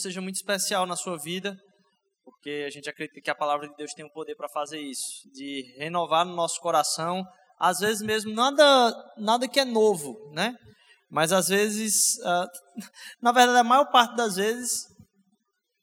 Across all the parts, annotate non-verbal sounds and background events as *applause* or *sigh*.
seja muito especial na sua vida, porque a gente acredita que a palavra de Deus tem o poder para fazer isso, de renovar no nosso coração, às vezes mesmo nada, nada que é novo, né? Mas às vezes, uh, *laughs* na verdade, a maior parte das vezes,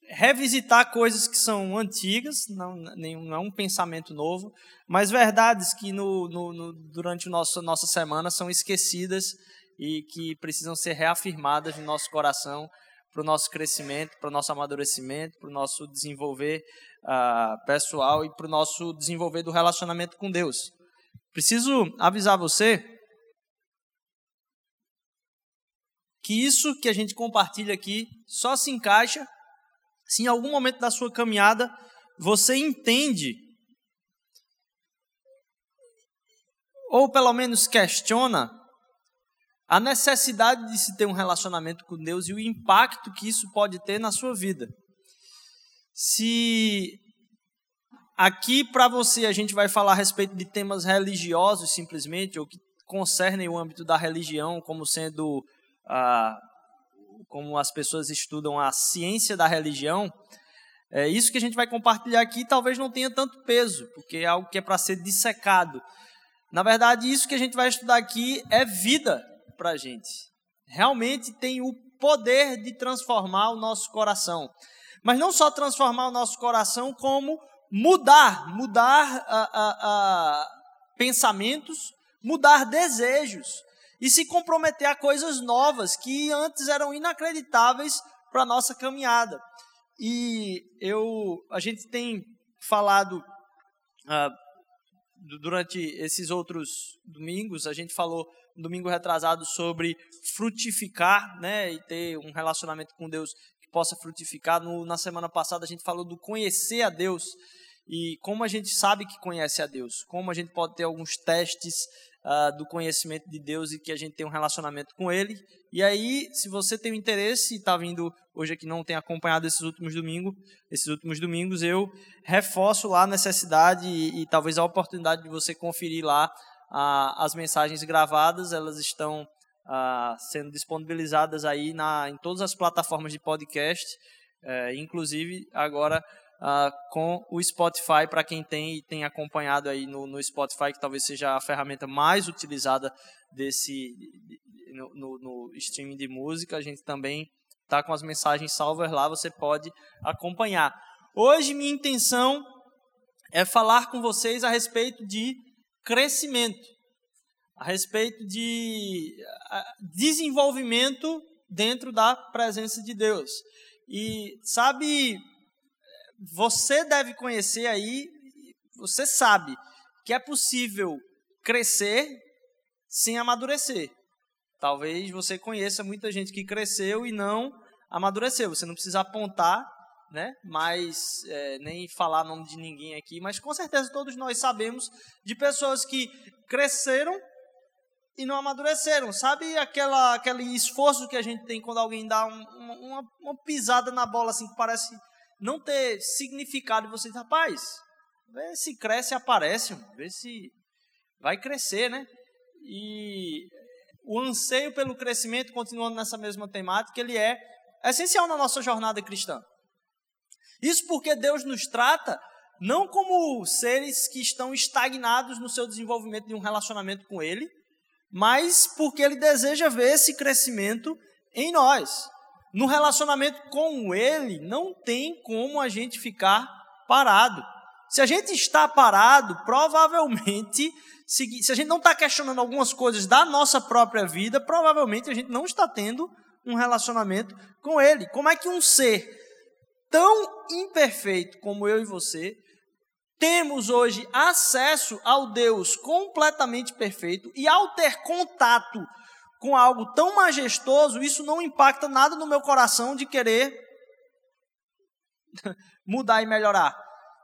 revisitar coisas que são antigas, não, não é um pensamento novo, mas verdades que no, no, no, durante a nossa, nossa semana são esquecidas e que precisam ser reafirmadas no nosso coração para o nosso crescimento, para o nosso amadurecimento, para o nosso desenvolver uh, pessoal e para o nosso desenvolver do relacionamento com Deus. Preciso avisar você que isso que a gente compartilha aqui só se encaixa se em algum momento da sua caminhada você entende, ou pelo menos questiona, a necessidade de se ter um relacionamento com Deus e o impacto que isso pode ter na sua vida. Se aqui para você a gente vai falar a respeito de temas religiosos simplesmente, ou que concernem o âmbito da religião, como sendo ah, como as pessoas estudam a ciência da religião, é, isso que a gente vai compartilhar aqui talvez não tenha tanto peso, porque é algo que é para ser dissecado. Na verdade, isso que a gente vai estudar aqui é vida para a gente. Realmente tem o poder de transformar o nosso coração. Mas não só transformar o nosso coração, como mudar, mudar a, a, pensamentos, mudar desejos e se comprometer a coisas novas que antes eram inacreditáveis para a nossa caminhada. E eu, a gente tem falado ah, durante esses outros domingos, a gente falou domingo retrasado sobre frutificar, né, e ter um relacionamento com Deus que possa frutificar. No, na semana passada a gente falou do conhecer a Deus e como a gente sabe que conhece a Deus, como a gente pode ter alguns testes uh, do conhecimento de Deus e que a gente tem um relacionamento com Ele. E aí, se você tem o interesse e está vindo hoje aqui não tem acompanhado esses últimos domingos, esses últimos domingos eu reforço lá a necessidade e, e talvez a oportunidade de você conferir lá uh, as mensagens gravadas. Elas estão uh, sendo disponibilizadas aí na, em todas as plataformas de podcast, uh, inclusive agora uh, com o Spotify, para quem tem e tem acompanhado aí no, no, Spotify, que talvez seja a ferramenta mais utilizada desse no, no, no streaming de música. A gente também está com as mensagens salvas lá, você pode acompanhar. Hoje minha intenção é falar com vocês a respeito de crescimento, a respeito de desenvolvimento dentro da presença de Deus. E sabe você deve conhecer aí, você sabe que é possível crescer sem amadurecer. Talvez você conheça muita gente que cresceu e não amadureceu. Você não precisa apontar, né? Mas é, nem falar nome de ninguém aqui, mas com certeza todos nós sabemos de pessoas que cresceram e não amadureceram. Sabe aquela, aquele esforço que a gente tem quando alguém dá um, uma, uma pisada na bola assim que parece não ter significado e você diz, rapaz, vê se cresce aparece, vê se vai crescer, né? E o anseio pelo crescimento, continuando nessa mesma temática, ele é essencial na nossa jornada cristã. Isso porque Deus nos trata não como seres que estão estagnados no seu desenvolvimento de um relacionamento com Ele, mas porque Ele deseja ver esse crescimento em nós no relacionamento com Ele, não tem como a gente ficar parado. Se a gente está parado, provavelmente, se, se a gente não está questionando algumas coisas da nossa própria vida, provavelmente a gente não está tendo um relacionamento com Ele. Como é que um ser tão imperfeito como eu e você temos hoje acesso ao Deus completamente perfeito e ao ter contato com algo tão majestoso, isso não impacta nada no meu coração de querer *laughs* mudar e melhorar.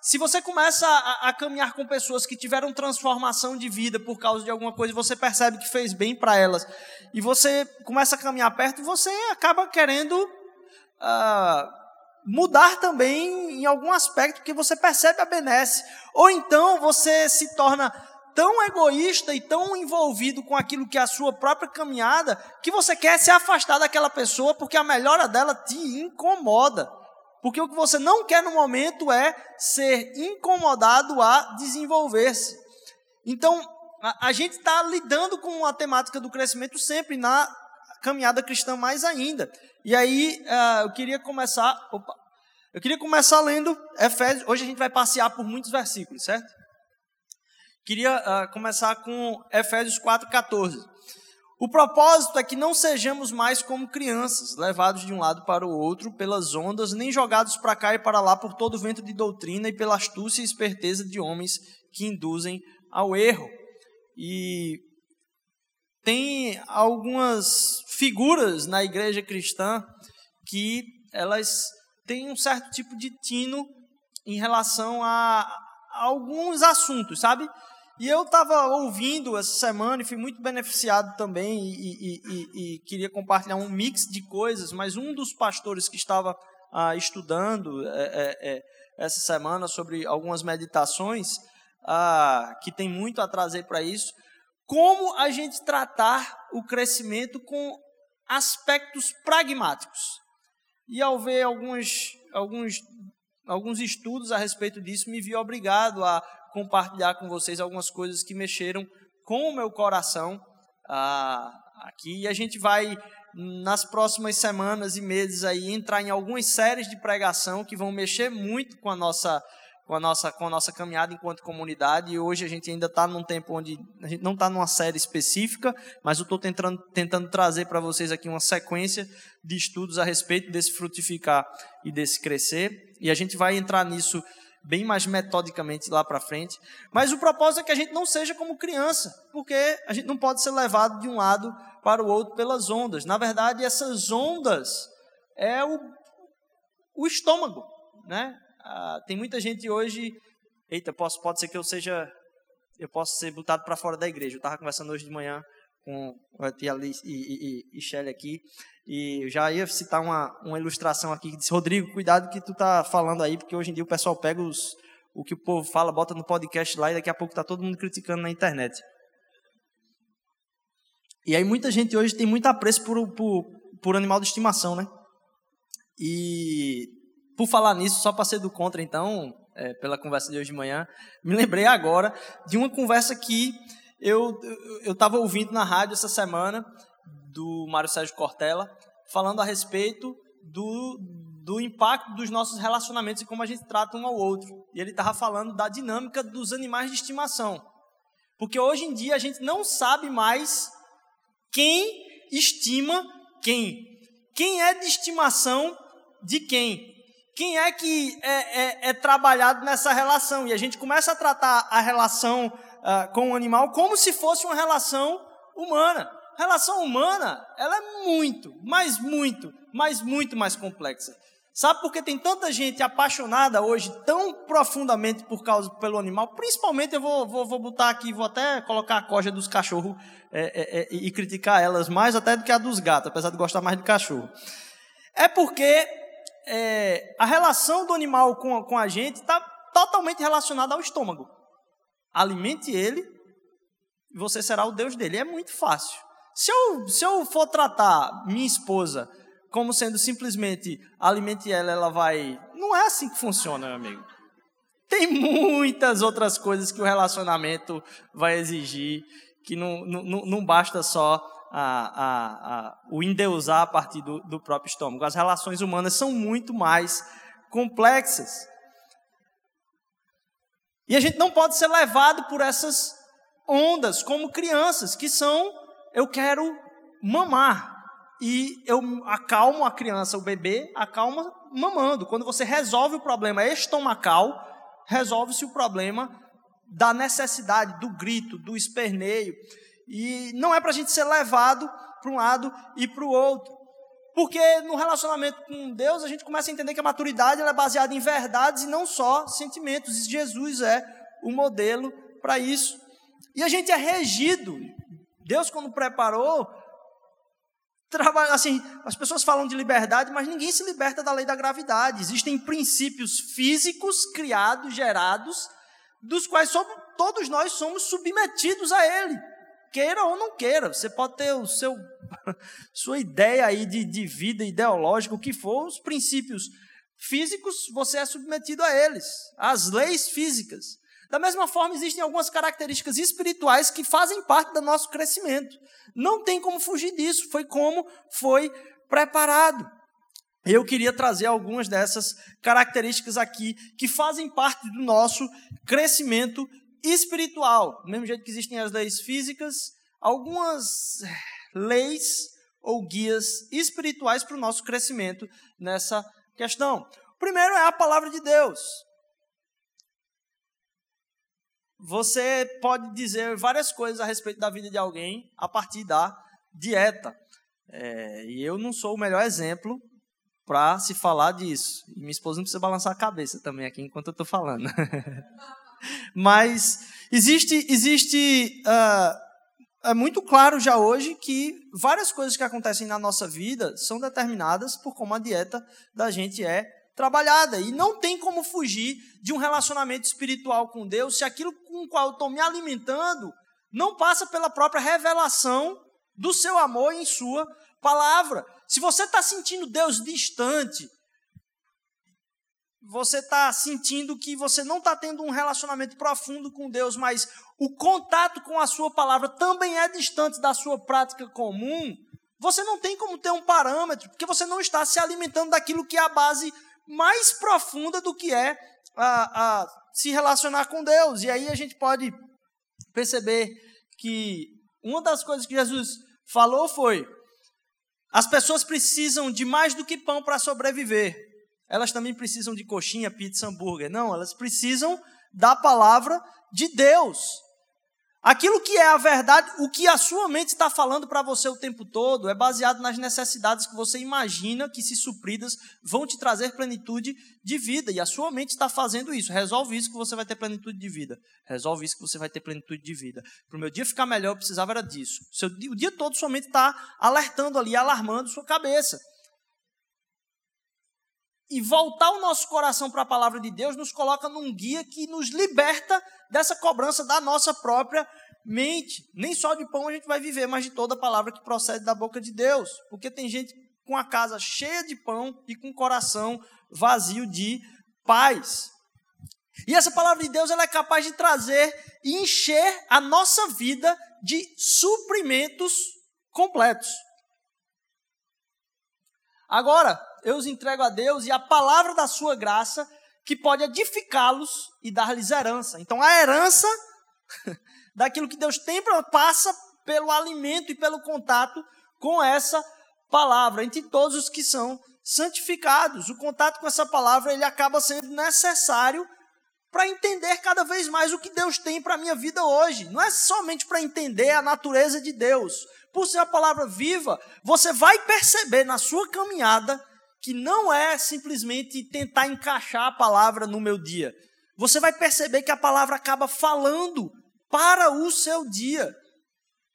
Se você começa a, a, caminhar com pessoas que tiveram transformação de vida por causa de alguma coisa, você percebe que fez bem para elas, e você começa a caminhar perto, você acaba querendo uh, mudar também em algum aspecto, porque você percebe a benesse. Ou então você se torna tão egoísta e tão envolvido com aquilo que é a sua própria caminhada, que você quer se afastar daquela pessoa porque a melhora dela te incomoda. Porque o que você não quer no momento é ser incomodado a desenvolver-se. Então, a, a gente está lidando com a temática do crescimento sempre na caminhada cristã mais ainda. E aí, uh, eu queria começar. Opa, eu queria começar lendo Efésios. Hoje a gente vai passear por muitos versículos, certo? Queria uh, começar com Efésios 4,14. O propósito é que não sejamos mais como crianças, levados de um lado para o outro pelas ondas, nem jogados para cá e para lá por todo vento de doutrina e pela astúcia e esperteza de homens que induzem ao erro. E tem algumas figuras na igreja cristã que elas tem um certo tipo de tino em relação a, a alguns assuntos, sabe? E eu estava ouvindo essa semana e fui muito beneficiado também e, e, e, e, queria compartilhar um mix de coisas, mas um dos pastores que estava ah, estudando é, é, é, essa semana sobre algumas meditações, ah, que tem muito a trazer para isso, como a gente tratar o crescimento com aspectos pragmáticos. E ao ver alguns, alguns, alguns estudos a respeito disso, me vi obrigado a compartilhar com vocês algumas coisas que mexeram com o meu coração ah, aqui. E a gente vai, nas próximas semanas e meses, aí, entrar em algumas séries de pregação que vão mexer muito com a nossa com a nossa, com a nossa caminhada enquanto comunidade. E hoje a gente ainda está num tempo onde a gente não está numa série específica, mas eu estou tentando, tentando trazer para vocês aqui uma sequência de estudos a respeito desse frutificar e desse crescer. E a gente vai entrar nisso bem mais metodicamente lá para frente. Mas o propósito é que a gente não seja como criança, porque a gente não pode ser levado de um lado para o outro pelas ondas. Na verdade, essas ondas é o, o estômago, né? Ah, tem muita gente hoje. Eita, posso, pode ser que eu seja. Eu possa ser botado para fora da igreja. Eu estava conversando hoje de manhã com a tia e, e, e, Shelly aqui. E eu já ia citar uma, uma ilustração aqui que diz: Rodrigo, cuidado que tu tá falando aí, porque hoje em dia o pessoal pega os, o que o povo fala, bota no podcast lá e daqui a pouco tá todo mundo criticando na internet. E aí muita gente hoje tem muito apreço por, por, por animal de estimação, né? E por falar nisso, só para ser do contra, então, é, pela conversa de hoje de manhã, me lembrei agora de uma conversa que eu estava ouvindo na rádio essa semana, do Mário Sérgio Cortella, falando a respeito do, do impacto dos nossos relacionamentos e como a gente trata um ao outro. E ele estava falando da dinâmica dos animais de estimação. Porque hoje em dia a gente não sabe mais quem estima quem. Quem é de estimação de quem quem é que é, é, é, trabalhado nessa relação. E a gente começa a tratar a relação uh, com o animal como se fosse uma relação humana. A relação humana, ela é muito, mas muito, mas muito mais complexa. Sabe por que tem tanta gente apaixonada hoje tão profundamente por causa pelo animal? Principalmente eu vou, vou, vou botar aqui, vou até colocar a coja dos cachorros é, é, é, e criticar elas mais até do que a dos gatos, apesar de gostar mais de cachorro. É porque é, a relação do animal com, com a gente está totalmente relacionada ao estômago. Alimente ele e você será o Deus dele. É muito fácil. Se eu, se eu for tratar minha esposa como sendo simplesmente alimente ela, ela vai. Não é assim que funciona, meu amigo. Tem muitas outras coisas que o relacionamento vai exigir, que não, não, não basta só a, a, a, o endeusar a partir do, do próprio estômago. As relações humanas são muito mais complexas. E a gente não pode ser levado por essas ondas como crianças, que são eu quero mamar. E eu acalmo a criança, o bebê, acalma mamando. Quando você resolve o problema estomacal, resolve-se o problema da necessidade, do grito, do esperneio. E não é para a gente ser levado para um lado e para o outro. Porque no relacionamento com Deus a gente começa a entender que a maturidade é baseada em verdades e não só sentimentos. E Jesus é o modelo para isso. E a gente é regido. Deus, quando preparou, trabalha assim, as pessoas falam de liberdade, mas ninguém se liberta da lei da gravidade. Existem princípios físicos criados, gerados dos quais todos nós somos submetidos a ele, queira ou não queira. Você pode ter o seu *laughs* sua ideia aí de, de vida ideológica, o que for, os princípios físicos, você é submetido a eles, às leis físicas. Da mesma forma, existem algumas características espirituais que fazem parte do nosso crescimento. Não tem como fugir disso, foi como foi preparado. Eu queria trazer algumas dessas características aqui que fazem parte do nosso crescimento espiritual. Do mesmo jeito que existem as leis físicas, algumas leis ou guias espirituais para o nosso crescimento nessa questão. O primeiro é a palavra de Deus. Você pode dizer várias coisas a respeito da vida de alguém a partir da dieta. É, e eu não sou o melhor exemplo para se falar disso. E minha esposa não precisa balançar a cabeça também aqui enquanto eu estou falando. *laughs* Mas existe, existe uh, é muito claro já hoje que várias coisas que acontecem na nossa vida são determinadas por como a dieta da gente é trabalhada. E não tem como fugir de um relacionamento espiritual com Deus se aquilo com o qual eu estou me alimentando não passa pela própria revelação do seu amor em Sua palavra. Se você está sentindo Deus distante, você está sentindo que você não está tendo um relacionamento profundo com Deus, mas o contato com a Sua palavra também é distante da sua prática comum, você não tem como ter um parâmetro, porque você não está se alimentando daquilo que é a base mais profunda do que é a, a se relacionar com Deus. E aí a gente pode perceber que uma das coisas que Jesus falou foi: as pessoas precisam de mais do que pão para sobreviver. Elas também precisam de coxinha, pizza, hambúrguer. Não, elas precisam da palavra de Deus. Aquilo que é a verdade, o que a sua mente está falando para você o tempo todo, é baseado nas necessidades que você imagina que, se supridas, vão te trazer plenitude de vida. E a sua mente está fazendo isso. Resolve isso que você vai ter plenitude de vida. Resolve isso que você vai ter plenitude de vida. Para o meu dia ficar melhor, eu precisava era disso. o dia todo, sua mente está alertando ali, alarmando sua cabeça. E voltar o nosso coração para a palavra de Deus nos coloca num guia que nos liberta dessa cobrança da nossa própria mente. Nem só de pão a gente vai viver, mas de toda palavra que procede da boca de Deus. Porque tem gente com a casa cheia de pão e com o coração vazio de paz. E essa palavra de Deus ela é capaz de trazer e encher a nossa vida de suprimentos completos. Agora, eu os entrego a Deus e a palavra da sua graça que pode edificá-los e dar-lhes herança. Então, a herança *laughs* daquilo que Deus tem passa pelo alimento e pelo contato com essa palavra, entre todos os que são santificados. O contato com essa palavra ele acaba sendo necessário para entender cada vez mais o que Deus tem para a minha vida hoje. Não é somente para entender a natureza de Deus. Por ser a palavra viva, você vai perceber na sua caminhada que não é simplesmente tentar encaixar a palavra no meu dia. Você vai perceber que a palavra acaba falando para o seu dia.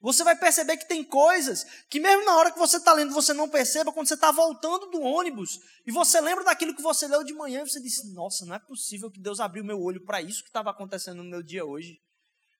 Você vai perceber que tem coisas que, mesmo na hora que você está lendo, você não perceba, quando você está voltando do ônibus e você lembra daquilo que você leu de manhã, você disse: Nossa, não é possível que Deus abriu meu olho para isso que estava acontecendo no meu dia hoje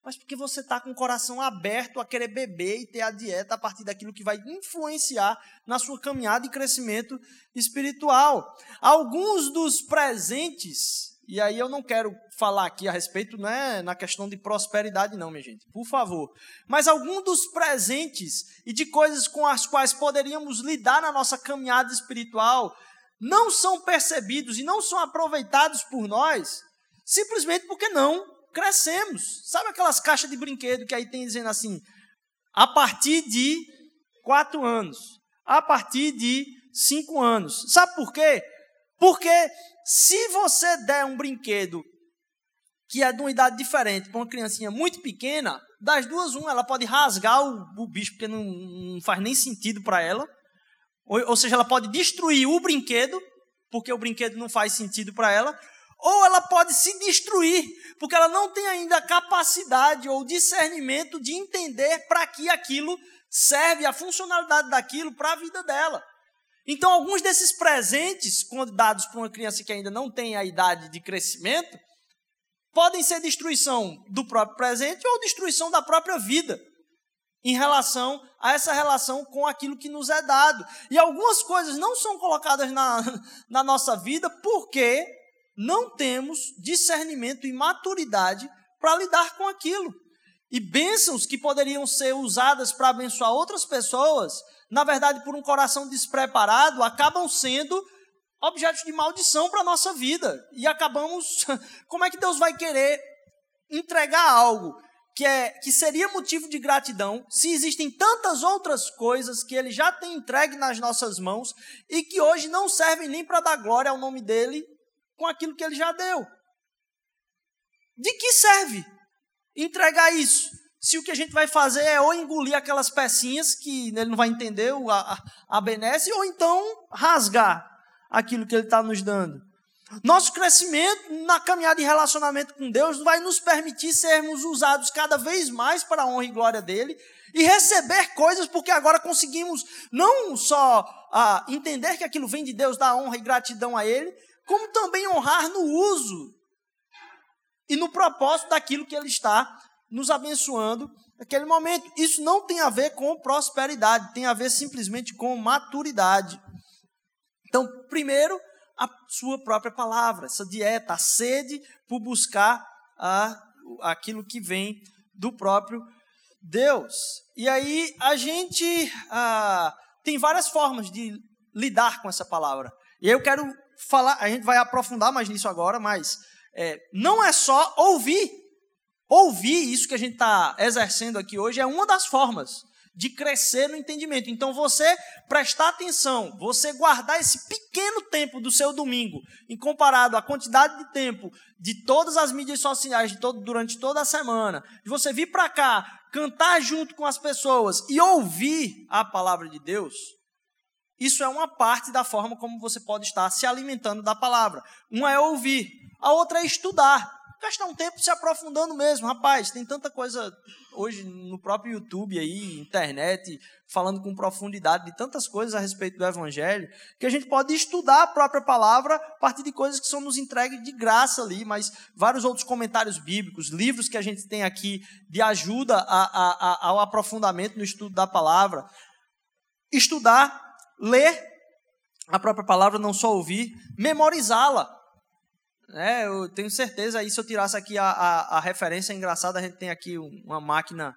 mas porque você está com o coração aberto a querer beber e ter a dieta a partir daquilo que vai influenciar na sua caminhada e crescimento espiritual. Alguns dos presentes, e aí eu não quero falar aqui a respeito, não é na questão de prosperidade, não, minha gente, por favor, mas alguns dos presentes e de coisas com as quais poderíamos lidar na nossa caminhada espiritual não são percebidos e não são aproveitados por nós, simplesmente porque não crescemos. Sabe aquelas caixas de brinquedo que aí tem dizendo assim, a partir de quatro anos, a partir de cinco anos. Sabe por quê? Porque se você der um brinquedo que é de uma idade diferente para uma criancinha muito pequena, das duas, uma, ela pode rasgar o, o bicho, porque não, não, faz nem sentido para ela. Ou, ou seja, ela pode destruir o brinquedo, porque o brinquedo não faz sentido para ela ou ela pode se destruir, porque ela não tem ainda a capacidade ou discernimento de entender para que aquilo serve, a funcionalidade daquilo para a vida dela. Então, alguns desses presentes, quando dados para uma criança que ainda não tem a idade de crescimento, podem ser destruição do próprio presente ou destruição da própria vida em relação a essa relação com aquilo que nos é dado. E algumas coisas não são colocadas na, *laughs* na nossa vida porque não temos discernimento e maturidade para lidar com aquilo. E bênçãos que poderiam ser usadas para abençoar outras pessoas, na verdade, por um coração despreparado, acabam sendo objetos de maldição para a nossa vida. E acabamos. *laughs* Como é que Deus vai querer entregar algo que, é, que seria motivo de gratidão, se existem tantas outras coisas que ele já tem entregue nas nossas mãos e que hoje não servem nem para dar glória ao nome dele com aquilo que ele já deu. De que serve entregar isso? Se o que a gente vai fazer é ou engolir aquelas pecinhas que ele não vai entender, a, a, a benesse, ou então rasgar aquilo que ele está nos dando. Nosso crescimento na caminhada de relacionamento com Deus vai nos permitir sermos usados cada vez mais para a honra e glória dele e receber coisas, porque agora conseguimos não só ah, entender que aquilo vem de Deus, dar honra e gratidão a Ele, como também honrar no uso e no propósito daquilo que Ele está nos abençoando naquele momento. Isso não tem a ver com prosperidade, tem a ver simplesmente com maturidade. Então, primeiro, a sua própria palavra, essa dieta, a sede por buscar a, aquilo que vem do próprio Deus. E aí a gente ah, tem várias formas de lidar com essa palavra. E eu quero falar, a gente vai aprofundar mais nisso agora, mas é, não é só ouvir. Ouvir isso que a gente está exercendo aqui hoje é uma das formas de crescer no entendimento. Então, você prestar atenção, você guardar esse pequeno tempo do seu domingo, em comparado à quantidade de tempo de todas as mídias sociais todo, durante toda a semana, de você vir para cá, cantar junto com as pessoas e ouvir a palavra de Deus, isso é uma parte da forma como você pode estar se alimentando da palavra. Uma é ouvir, a outra é estudar gastar um tempo se aprofundando mesmo. Rapaz, tem tanta coisa hoje no próprio YouTube aí, internet, falando com profundidade de tantas coisas a respeito do Evangelho, que a gente pode estudar a própria palavra a partir de coisas que são nos entregues de graça ali, mas vários outros comentários bíblicos, livros que a gente tem aqui de ajuda a, a, a, ao aprofundamento no estudo da palavra. Estudar, ler a própria palavra, não só ouvir, memorizá-la. É, eu tenho certeza aí, se eu tirasse aqui a, a, a, referência engraçada, a gente tem aqui uma máquina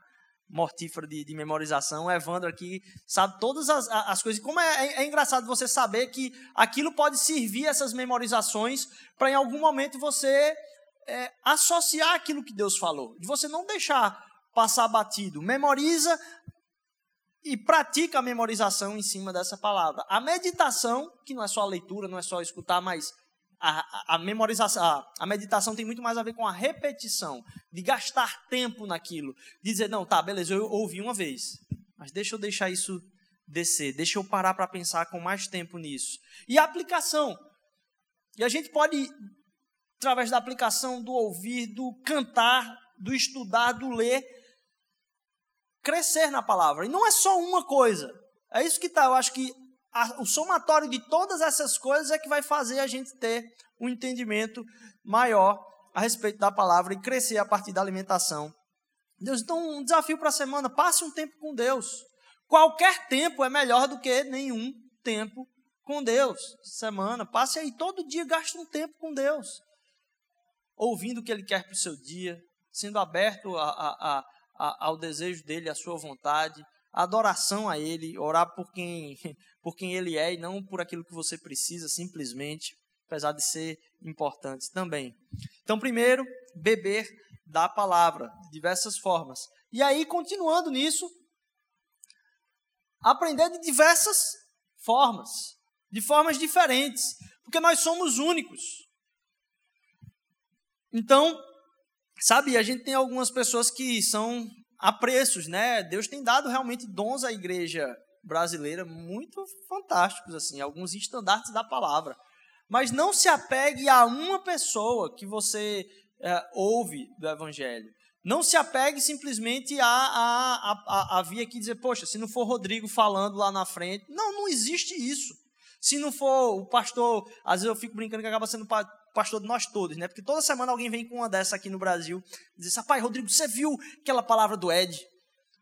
mortífera de, de memorização. O Evandro aqui sabe todas as, as coisas. Como é, é, é, engraçado você saber que aquilo pode servir, essas memorizações, para em algum momento você é, associar aquilo que Deus falou. De você não deixar passar batido. Memoriza e pratica a memorização em cima dessa palavra. A meditação, que não é só a leitura, não é só escutar, mas a, a, memorização, a, a, meditação tem muito mais a ver com a repetição, de gastar tempo naquilo, de dizer, não, tá, beleza, eu ouvi uma vez, mas deixa eu deixar isso descer, deixa eu parar para pensar com mais tempo nisso. E a aplicação. E a gente pode, através da aplicação, do ouvir, do cantar, do estudar, do ler, crescer na palavra. E não é só uma coisa. É isso que tá, eu acho que a, o somatório de todas essas coisas é que vai fazer a gente ter um entendimento maior a respeito da palavra e crescer a partir da alimentação. Deus, então, um desafio para a semana: passe um tempo com Deus. Qualquer tempo é melhor do que nenhum tempo com Deus. Semana, passe aí todo dia, gaste um tempo com Deus, ouvindo o que Ele quer para o seu dia, sendo aberto a, a, a, ao desejo dele, à sua vontade, adoração a Ele, orar por quem, *laughs* por quem Ele é e não por aquilo que você precisa, simplesmente, apesar de ser importantes também. Então, primeiro, beber da palavra, de diversas formas. E aí, continuando nisso, aprender de diversas formas, de formas diferentes, porque nós somos únicos. Então, sabe, a gente tem algumas pessoas que são a preços, né? Deus tem dado realmente dons à igreja brasileira muito fantásticos, assim, alguns estandartes da palavra. Mas não se apegue a uma pessoa que você é, ouve do evangelho. Não se apegue simplesmente a, a, a, a vir aqui dizer, poxa, se não for Rodrigo falando lá na frente. Não, não existe isso. Se não for o pastor, às vezes eu fico brincando que acaba sendo pastor de nós todos, né? Porque toda semana alguém vem com uma dessa aqui no Brasil, diz: "Rapaz, Rodrigo, você viu aquela palavra do Ed?"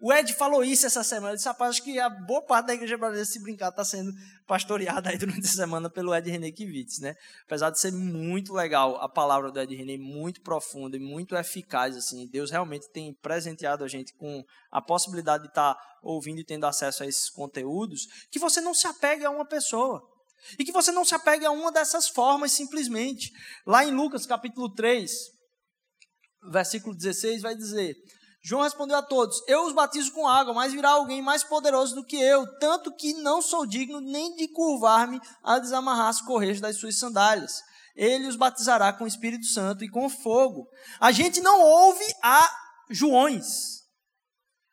O Ed falou isso essa semana. Ele disse, rapaz, acho que a boa parte da igreja brasileira, se brincar, está sendo pastoreada aí durante a semana pelo Ed René Kivitz, né? Apesar de ser muito legal a palavra do Ed René, muito profunda e muito eficaz, assim. Deus realmente tem presenteado a gente com a possibilidade de estar tá ouvindo e tendo acesso a esses conteúdos, que você não se apegue a uma pessoa. E que você não se apegue a uma dessas formas simplesmente. Lá em Lucas capítulo 3, versículo 16, vai dizer: João respondeu a todos: Eu os batizo com água, mas virá alguém mais poderoso do que eu, tanto que não sou digno nem de curvar-me a desamarrar as correias das suas sandálias. Ele os batizará com o Espírito Santo e com fogo. A gente não ouve a Joões,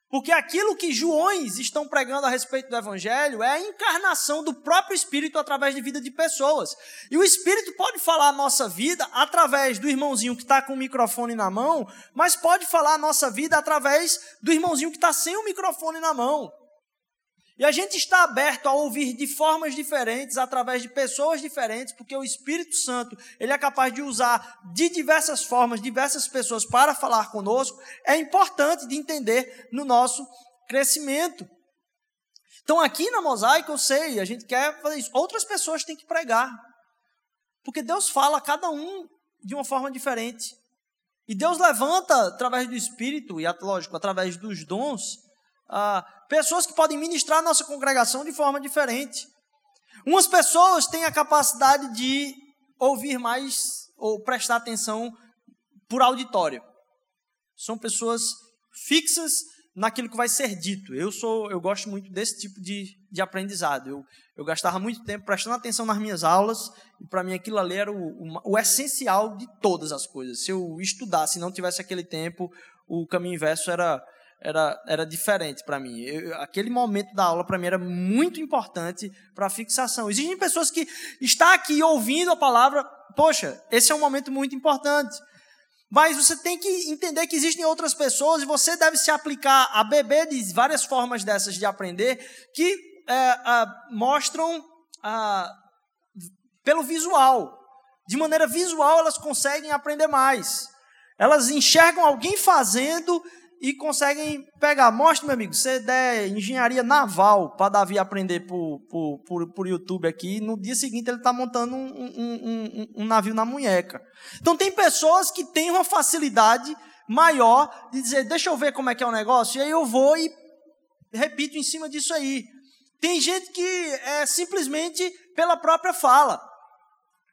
porque aquilo que Joões estão pregando a respeito do Evangelho é a encarnação do próprio Espírito através de vida de pessoas. E o Espírito pode falar a nossa vida através do irmãozinho que está com o microfone na mão, mas pode falar a nossa vida através do irmãozinho que está sem o microfone na mão. E a gente está aberto a ouvir de formas diferentes, através de pessoas diferentes, porque o Espírito Santo, ele é capaz de usar de diversas formas, diversas pessoas para falar conosco. É importante de entender no nosso crescimento. Então, aqui na mosaico, eu sei, a gente quer fazer isso. Outras pessoas têm que pregar. Porque Deus fala a cada um de uma forma diferente. E Deus levanta, através do Espírito, e lógico, através dos dons, ah, pessoas que podem ministrar a nossa congregação de forma diferente. Umas pessoas têm a capacidade de ouvir mais ou prestar atenção por auditório. São pessoas fixas naquilo que vai ser dito. Eu sou, eu gosto muito desse tipo de, de aprendizado. Eu, eu gastava muito tempo prestando atenção nas minhas aulas e para mim aquilo ali era o, o, o essencial de todas as coisas. Se eu estudasse não tivesse aquele tempo, o caminho inverso era era, era diferente para mim. Eu, aquele momento da aula para mim era muito importante para a fixação. Existem pessoas que estão aqui ouvindo a palavra, poxa, esse é um momento muito importante. Mas você tem que entender que existem outras pessoas e você deve se aplicar a beber de várias formas dessas de aprender que é, mostram pelo visual. De maneira visual, elas conseguem aprender mais. Elas enxergam alguém fazendo e conseguem pegar. Mostra, meu amigo, você der engenharia naval para Davi aprender por, por, por, por, YouTube aqui, no dia seguinte ele está montando um, um, um, um, navio na munheca. Então tem pessoas que têm uma facilidade maior de dizer, deixa eu ver como é que é o negócio, e aí eu vou e repito em cima disso aí. Tem gente que é simplesmente pela própria fala.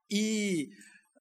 E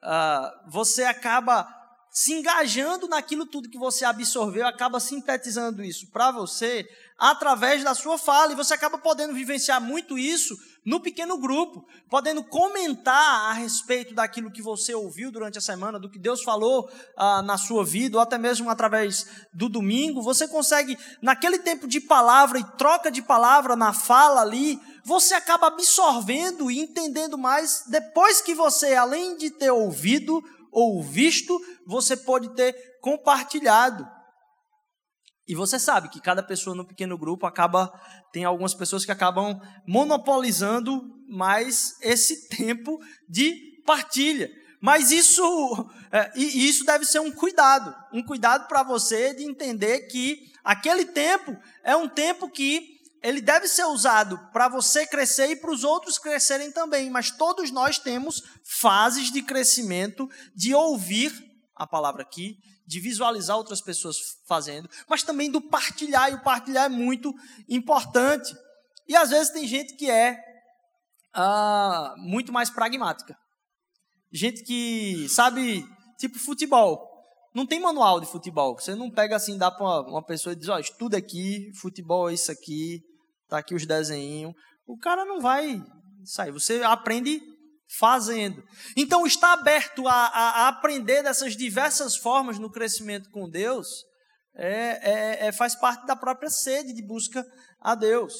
uh, você acaba se engajando naquilo tudo que você absorveu, acaba sintetizando isso para você através da sua fala, e você acaba podendo vivenciar muito isso no pequeno grupo, podendo comentar a respeito daquilo que você ouviu durante a semana, do que Deus falou ah, na sua vida, ou até mesmo através do domingo. Você consegue, naquele tempo de palavra e troca de palavra na fala ali, você acaba absorvendo e entendendo mais depois que você, além de ter ouvido, ou visto, você pode ter compartilhado. E você sabe que cada pessoa no pequeno grupo acaba tem algumas pessoas que acabam monopolizando mais esse *laughs* tempo de partilha. Mas isso é, e isso deve ser um cuidado, um cuidado para você de entender que aquele tempo é um tempo que ele deve ser usado para você crescer e para os outros crescerem também, mas todos nós temos fases de crescimento, de ouvir a palavra aqui, de visualizar outras pessoas fazendo, mas também do partilhar, e o partilhar é muito importante. E às vezes tem gente que é ah, muito mais pragmática. Gente que sabe, tipo futebol. Não tem manual de futebol. Você não pega assim, dá para uma, pessoa e diz: Ó, oh, estuda aqui, futebol é isso aqui, tá aqui os desenhos. O cara não vai sair. Você aprende fazendo. Então, estar aberto a, a, a aprender dessas diversas formas no crescimento com Deus é, é, é, faz parte da própria sede de busca a Deus.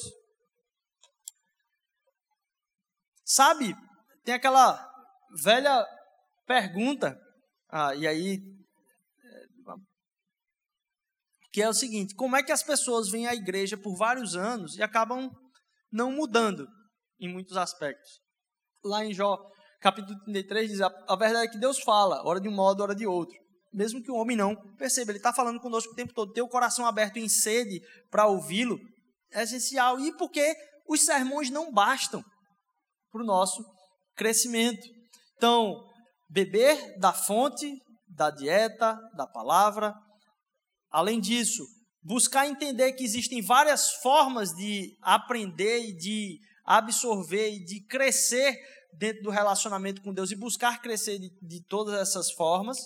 Sabe, tem aquela velha pergunta, ah, e aí que é o seguinte: como é que as pessoas vêm à igreja por vários anos e acabam não mudando em muitos aspectos? Lá em Jó, capítulo 33 diz: a, verdade é que Deus fala, hora de um modo, hora de outro. Mesmo que o homem não perceba, ele está falando conosco o tempo todo. Ter o coração aberto em sede para ouvi-lo é essencial. E porque os sermões não bastam para o nosso crescimento. Então, beber da fonte, da dieta, da palavra. Além disso, buscar entender que existem várias formas de aprender e de absorver e de crescer dentro do relacionamento com Deus e buscar crescer de, de todas essas formas.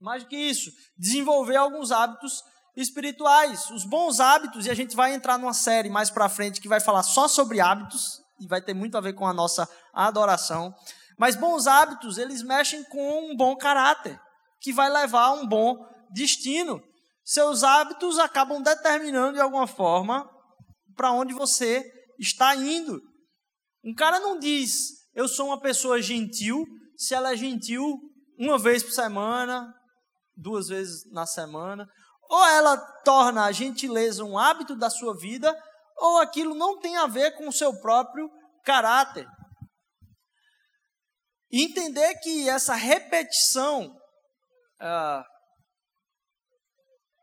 Mais do que isso, desenvolver alguns hábitos espirituais, os bons hábitos, e a gente vai entrar numa série mais para frente que vai falar só sobre hábitos e vai ter muito a ver com a nossa adoração. Mas bons hábitos, eles mexem com um bom caráter, que vai levar a um bom destino. Seus hábitos acabam determinando de alguma forma para onde você está indo. Um cara não diz, eu sou uma pessoa gentil, se ela é gentil uma vez por semana, duas vezes na semana, ou ela torna a gentileza um hábito da sua vida, ou aquilo não tem a ver com o seu próprio caráter. Entender que essa repetição ah,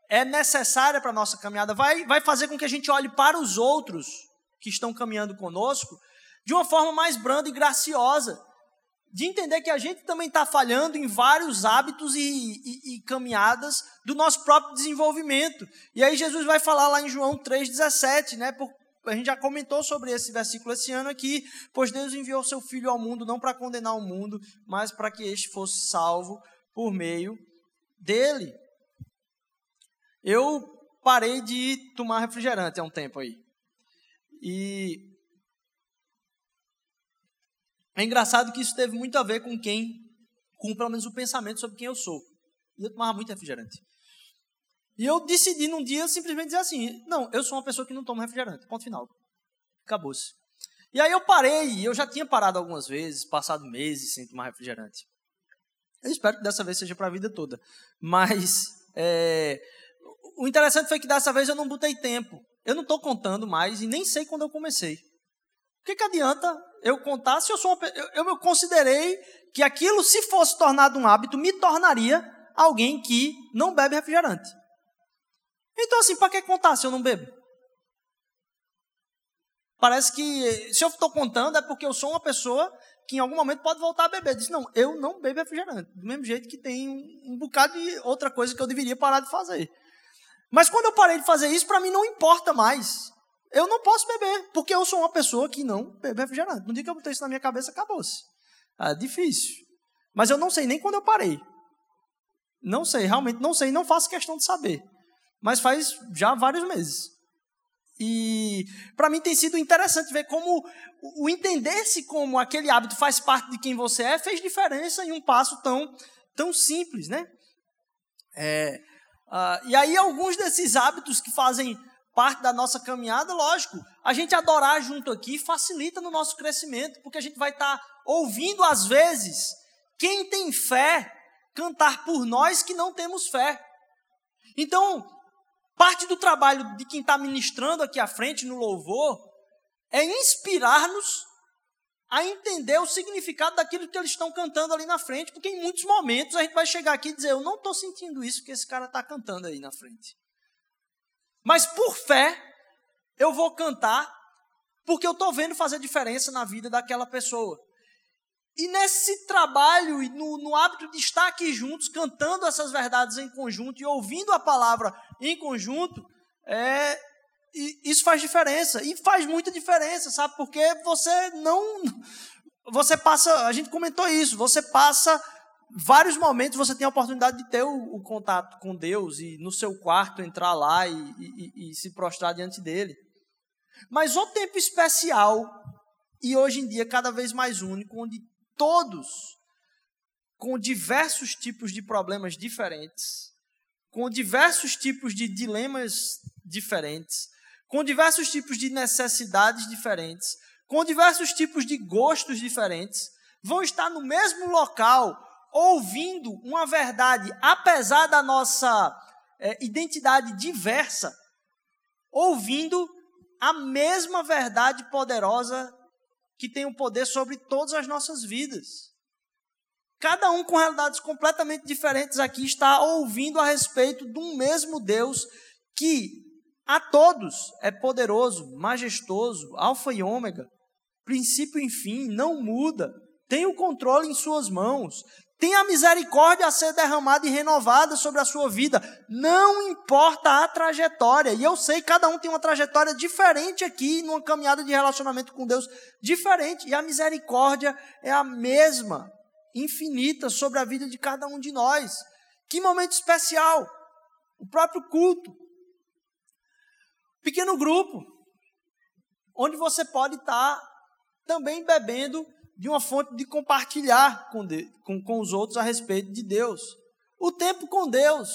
é necessária para a nossa caminhada, vai, vai fazer com que a gente olhe para os outros que estão caminhando conosco de uma forma mais branda e graciosa de entender que a gente também está falhando em vários hábitos e, e, e, caminhadas do nosso próprio desenvolvimento. E aí Jesus vai falar lá em João 3,17, né? Por, a gente já comentou sobre esse versículo esse ano aqui, pois Deus enviou seu Filho ao mundo não para condenar o mundo, mas para que este fosse salvo por meio dele. Eu parei de tomar refrigerante há um tempo aí. E é engraçado que isso teve muito a ver com quem, com pelo menos o pensamento sobre quem eu sou. E eu tomava muito refrigerante. E eu decidi num dia simplesmente dizer assim: não, eu sou uma pessoa que não toma refrigerante. Ponto final. Acabou-se. E aí eu parei, eu já tinha parado algumas vezes, passado meses sem tomar refrigerante. Eu espero que dessa vez seja para a vida toda. Mas é, o interessante foi que dessa vez eu não botei tempo. Eu não estou contando mais e nem sei quando eu comecei. O que, que adianta eu contar se eu sou uma, eu, eu considerei que aquilo, se fosse tornado um hábito, me tornaria alguém que não bebe refrigerante. Então, assim, para que contar se eu não bebo? Parece que se eu estou contando é porque eu sou uma pessoa que em algum momento pode voltar a beber. Diz, não, eu não bebo refrigerante. Do mesmo jeito que tem um, um bocado de outra coisa que eu deveria parar de fazer. Mas quando eu parei de fazer isso, para mim não importa mais. Eu não posso beber, porque eu sou uma pessoa que não bebe refrigerante. No dia que eu botei isso na minha cabeça, acabou-se. É difícil. Mas eu não sei nem quando eu parei. Não sei, realmente não sei, não faço questão de saber. Mas faz já vários meses. E para mim tem sido interessante ver como o entender-se como aquele hábito faz parte de quem você é fez diferença em um passo tão, tão simples, né? É, uh, e aí alguns desses hábitos que fazem parte da nossa caminhada, lógico, a gente adorar junto aqui facilita no nosso crescimento, porque a gente vai estar tá ouvindo às vezes quem tem fé cantar por nós que não temos fé. Então, parte do trabalho de quem está ministrando aqui à frente no louvor é inspirar-nos a entender o significado daquilo que eles estão cantando ali na frente, porque em muitos momentos a gente vai chegar aqui e dizer: Eu não estou sentindo isso que esse cara está cantando aí na frente. Mas por fé, eu vou cantar, porque eu estou vendo fazer diferença na vida daquela pessoa. E nesse trabalho e no, no, hábito de estar aqui juntos, cantando essas verdades em conjunto e ouvindo a palavra em conjunto, é, isso faz diferença. E faz muita diferença, sabe? Porque você não. Você passa. A gente comentou isso, você passa vários momentos você tem a oportunidade de ter o, o, contato com Deus e no seu quarto entrar lá e, e, e, se prostrar diante dele. Mas o tempo especial e hoje em dia cada vez mais único, onde todos com diversos tipos de problemas diferentes, com diversos tipos de dilemas diferentes, com diversos tipos de necessidades diferentes, com diversos tipos de gostos diferentes, vão estar no mesmo local ouvindo uma verdade, apesar da nossa é, identidade diversa, ouvindo a mesma verdade poderosa que tem o um poder sobre todas as nossas vidas. Cada um com realidades completamente diferentes aqui está ouvindo a respeito de um mesmo Deus que a todos é poderoso, majestoso, alfa e ômega, princípio e fim, não muda, tem o controle em suas mãos, tem a misericórdia a ser derramada e renovada sobre a sua vida. Não importa a trajetória. E eu sei que cada um tem uma trajetória diferente aqui, numa caminhada de relacionamento com Deus diferente. E a misericórdia é a mesma, infinita, sobre a vida de cada um de nós. Que momento especial! O próprio culto. Pequeno grupo, onde você pode estar também bebendo de uma fonte de compartilhar com, com, com os outros a respeito de Deus. O tempo com Deus,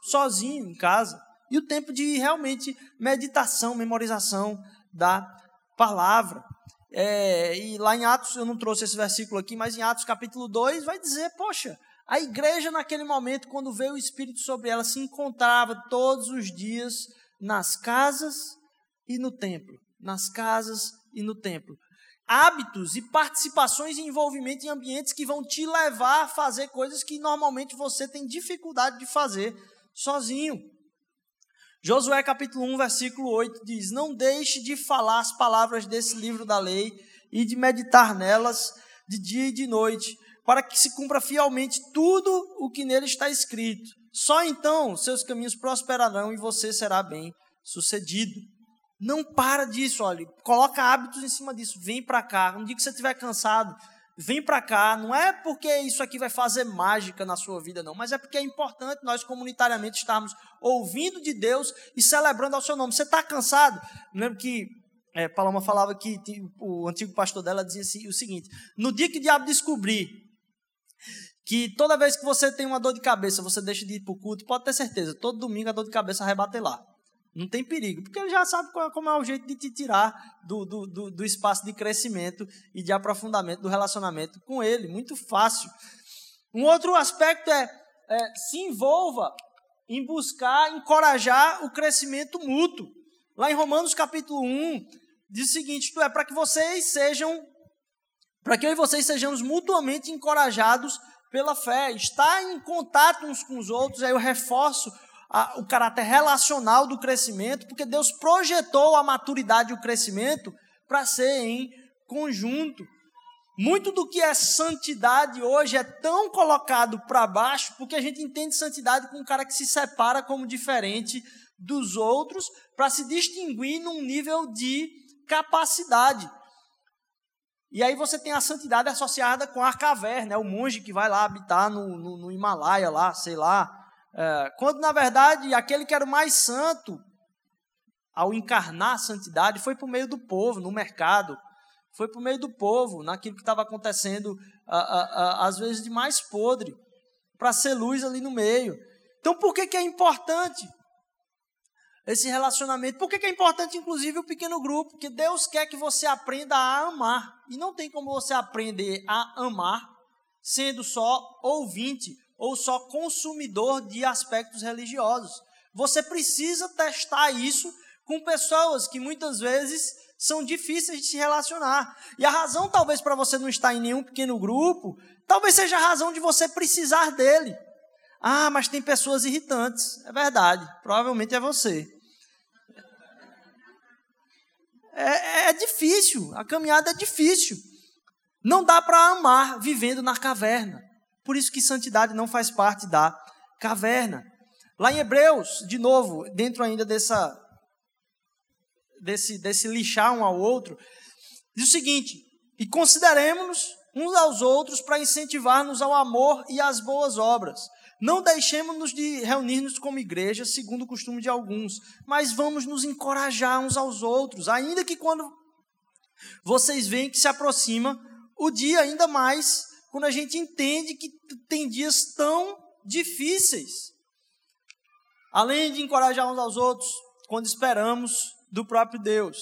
sozinho em casa, e o tempo de realmente meditação, memorização da palavra. É, e lá em Atos, eu não trouxe esse versículo aqui, mas em Atos capítulo 2 vai dizer: poxa, a igreja naquele momento, quando veio o Espírito sobre ela, se encontrava todos os dias nas casas e no templo. Nas casas e no templo hábitos e participações e envolvimento em ambientes que vão te levar a fazer coisas que normalmente você tem dificuldade de fazer sozinho. Josué capítulo 1, versículo 8 diz: Não deixe de falar as palavras desse livro da lei e de meditar nelas de dia e de noite, para que se cumpra fielmente tudo o que nele está escrito. Só então seus caminhos prosperarão e você será bem sucedido. Não para disso, olha, coloca hábitos em cima disso. Vem para cá. Um dia que você estiver cansado, vem para cá. Não é porque isso aqui vai fazer mágica na sua vida, não, mas é porque é importante nós comunitariamente estarmos ouvindo de Deus e celebrando ao seu nome. Você está cansado? lembro que é, Paloma falava que o antigo pastor dela dizia assim, o seguinte: no dia que o diabo descobrir que toda vez que você tem uma dor de cabeça, você deixa de ir para o culto, pode ter certeza, todo domingo a dor de cabeça vai lá. Não tem perigo, porque ele já sabe é, como é o jeito de te tirar do, do, do, do espaço de crescimento e de aprofundamento do relacionamento com ele. Muito fácil. Um outro aspecto é, é se envolva em buscar encorajar o crescimento mútuo. Lá em Romanos capítulo 1, diz o seguinte: é para que vocês sejam, para que eu e vocês sejamos mutuamente encorajados pela fé, estar em contato uns com os outros, aí eu reforço a, o caráter relacional do crescimento, porque Deus projetou a maturidade e o crescimento para ser em conjunto. Muito do que é santidade hoje é tão colocado para baixo, porque a gente entende santidade como um cara que se separa como diferente dos outros, para se distinguir num nível de capacidade. E aí você tem a santidade associada com a caverna, é o monge que vai lá habitar no, no, no Himalaia, lá, sei lá, é, quando, na verdade, aquele que era o mais santo, ao encarnar a santidade, foi por meio do povo, no mercado, foi por meio do povo, naquilo que estava acontecendo, a, a, a, às vezes de mais podre, para ser luz ali no meio. Então, por que, que é importante esse relacionamento? Por que, que é importante, inclusive, o pequeno grupo? Porque Deus quer que você aprenda a amar. E não tem como você aprender a amar sendo só ouvinte ou só consumidor de aspectos religiosos. Você precisa testar isso com pessoas que muitas vezes são difíceis de se relacionar. E a razão, talvez, para você não estar em nenhum pequeno grupo, talvez seja a razão de você precisar dele. Ah, mas tem pessoas irritantes. É verdade, provavelmente é você. É, é difícil, a caminhada é difícil. Não dá para amar vivendo na caverna. Por isso que santidade não faz parte da caverna. Lá em Hebreus, de novo, dentro ainda dessa desse, desse lixar um ao outro, diz o seguinte: e consideremos-nos uns aos outros para incentivar-nos ao amor e às boas obras. Não deixemos-nos de reunir-nos como igreja, segundo o costume de alguns, mas vamos nos encorajar uns aos outros, ainda que quando vocês veem que se aproxima o dia ainda mais quando a gente entende que tem dias tão difíceis. Além de encorajar uns aos outros, quando esperamos do próprio Deus.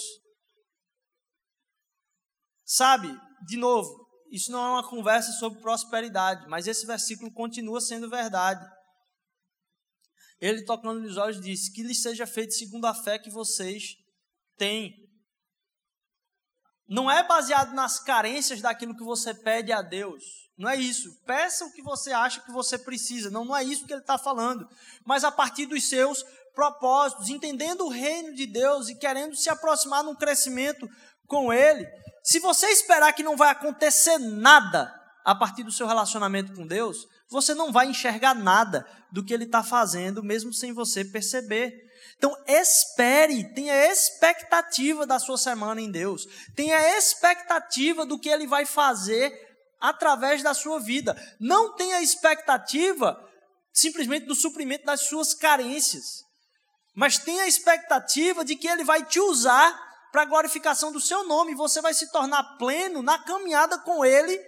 Sabe, de novo, isso não é uma conversa sobre prosperidade, mas esse versículo continua sendo verdade. Ele, tocando nos olhos, disse: Que lhes seja feito segundo a fé que vocês têm. não é baseado nas carências daquilo que você pede a Deus. Não é isso. Peça o que você acha que você precisa. Não, não é isso que ele está falando. Mas a partir dos seus propósitos, entendendo o reino de Deus e querendo se aproximar num crescimento com Ele. Se você esperar que não vai acontecer nada a partir do seu relacionamento com Deus, você não vai enxergar nada do que Ele está fazendo, mesmo sem você perceber. Então, espere, tenha expectativa da sua semana em Deus, tenha expectativa do que Ele vai fazer através da sua vida. Não tenha expectativa simplesmente do suprimento das suas carências, mas tenha expectativa de que Ele vai te usar para a glorificação do seu nome, você vai se tornar pleno na caminhada com Ele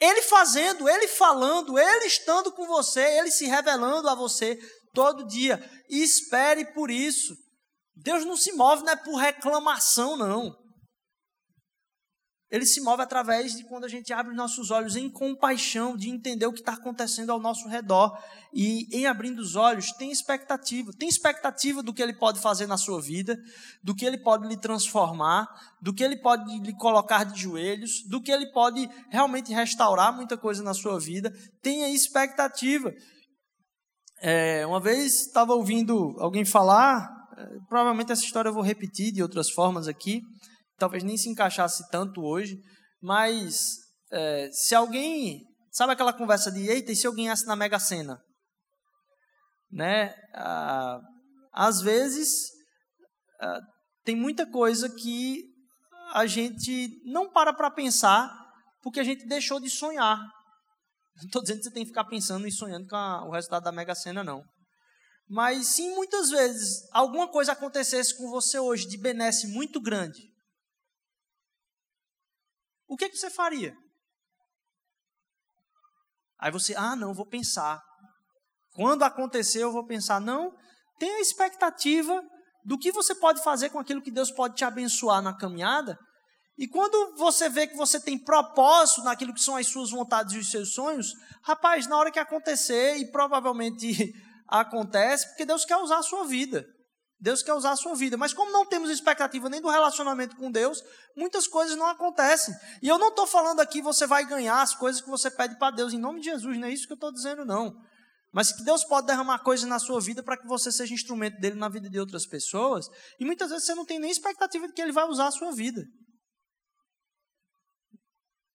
ele fazendo, ele falando, ele estando com você, ele se revelando a você todo dia. E espere por isso. Deus não se move não é por reclamação, não. Ele se move através de quando a gente abre os nossos olhos em compaixão, de entender o que está acontecendo ao nosso redor. E em abrindo os olhos, tem expectativa. Tem expectativa do que ele pode fazer na sua vida, do que ele pode lhe transformar, do que ele pode lhe colocar de joelhos, do que ele pode realmente restaurar muita coisa na sua vida. Tenha expectativa. É, uma vez estava ouvindo alguém falar, é, provavelmente essa história eu vou repetir de outras formas aqui talvez nem se encaixasse tanto hoje, mas é, se alguém. Sabe aquela conversa de, eita, e se eu ganhasse na Mega Sena? Né? Ah, às vezes, ah, tem muita coisa que a gente não para para pensar porque a gente deixou de sonhar. Não estou dizendo que você tem que ficar pensando e sonhando com a, o resultado da Mega Sena, não. Mas sim, muitas vezes, alguma coisa acontecesse com você hoje de benesse muito grande, o que, é que você faria? Aí você, ah, não, vou pensar. Quando acontecer, eu vou pensar. Não, tenha expectativa do que você pode fazer com aquilo que Deus pode te abençoar na caminhada. E quando você vê que você tem propósito naquilo que são as suas vontades e os seus sonhos, rapaz, na hora que acontecer, e provavelmente *laughs* acontece, porque Deus quer usar a sua vida. Deus quer usar a sua vida. Mas como não temos expectativa nem do relacionamento com Deus, muitas coisas não acontecem. E eu não estou falando aqui você vai ganhar as coisas que você pede para Deus, em nome de Jesus, não é isso que eu estou dizendo, não. Mas que Deus pode derramar coisas na sua vida para que você seja instrumento dele na vida de outras pessoas. E muitas vezes você não tem nem expectativa de que ele vai usar a sua vida.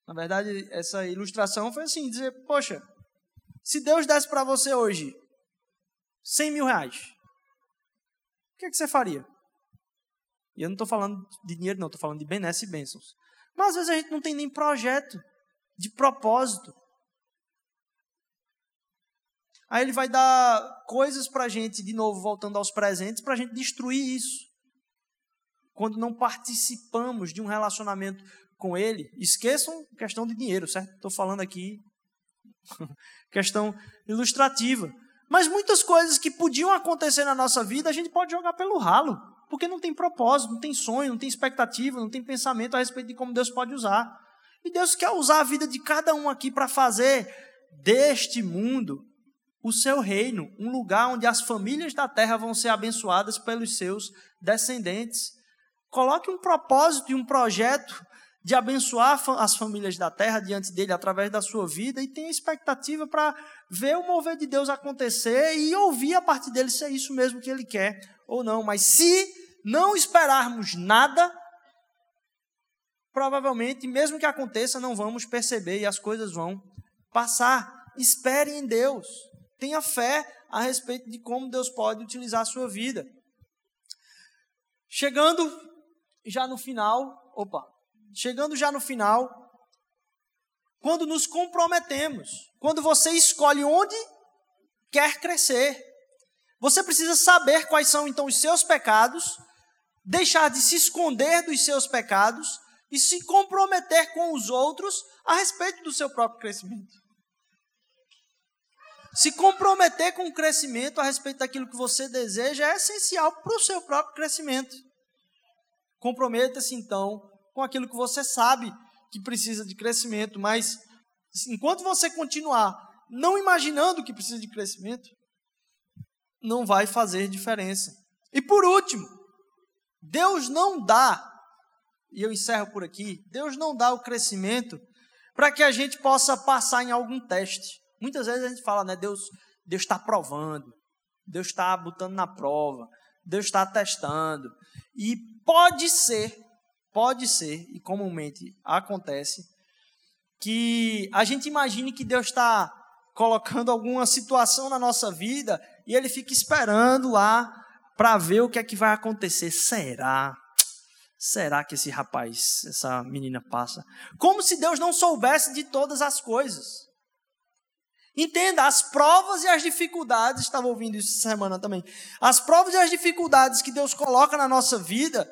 Na verdade, essa ilustração foi assim: dizer, poxa, se Deus desse para você hoje 100 mil reais, que, é que você faria? E eu não estou falando de dinheiro, não, estou falando de benesse e bênçãos. Mas às vezes a gente não tem nem projeto, de propósito. Aí ele vai dar coisas para a gente, de novo, voltando aos presentes, para a gente destruir isso. Quando não participamos de um relacionamento com ele, esqueçam questão de dinheiro, certo? Estou falando aqui *laughs* questão ilustrativa. Mas muitas coisas que podiam acontecer na nossa vida, a gente pode jogar pelo ralo, porque não tem propósito, não tem sonho, não tem expectativa, não tem pensamento a respeito de como Deus pode usar. E Deus quer usar a vida de cada um aqui para fazer deste mundo o seu reino, um lugar onde as famílias da terra vão ser abençoadas pelos seus descendentes. Coloque um propósito e um projeto de abençoar as famílias da terra diante dele através da sua vida e tem expectativa para ver o mover de Deus acontecer e ouvir a partir dele se é isso mesmo que ele quer ou não. Mas se não esperarmos nada, provavelmente, mesmo que aconteça, não vamos perceber e as coisas vão passar. Espere em Deus. Tenha fé a respeito de como Deus pode utilizar a sua vida. Chegando já no final, opa, chegando já no final, quando nos comprometemos, quando você escolhe onde quer crescer, você precisa saber quais são então os seus pecados, deixar de se esconder dos seus pecados e se comprometer com os outros a respeito do seu próprio crescimento. Se comprometer com o crescimento a respeito daquilo que você deseja é essencial para o seu próprio crescimento. Comprometa-se então com aquilo que você sabe que precisa de crescimento, mas enquanto você continuar não imaginando que precisa de crescimento, não vai fazer diferença. E por último, Deus não dá e eu encerro por aqui, Deus não dá o crescimento para que a gente possa passar em algum teste. Muitas vezes a gente fala, né, Deus Deus está provando, Deus está botando na prova, Deus está testando. E pode ser, pode ser, e comumente acontece, que a gente imagine que Deus está colocando alguma situação na nossa vida e Ele fica esperando lá para ver o que é que vai acontecer. Será? Será que esse rapaz, essa menina passa? Como se Deus não soubesse de todas as coisas. Entenda, as provas e as dificuldades, estava ouvindo isso essa semana também. As provas e as dificuldades que Deus coloca na nossa vida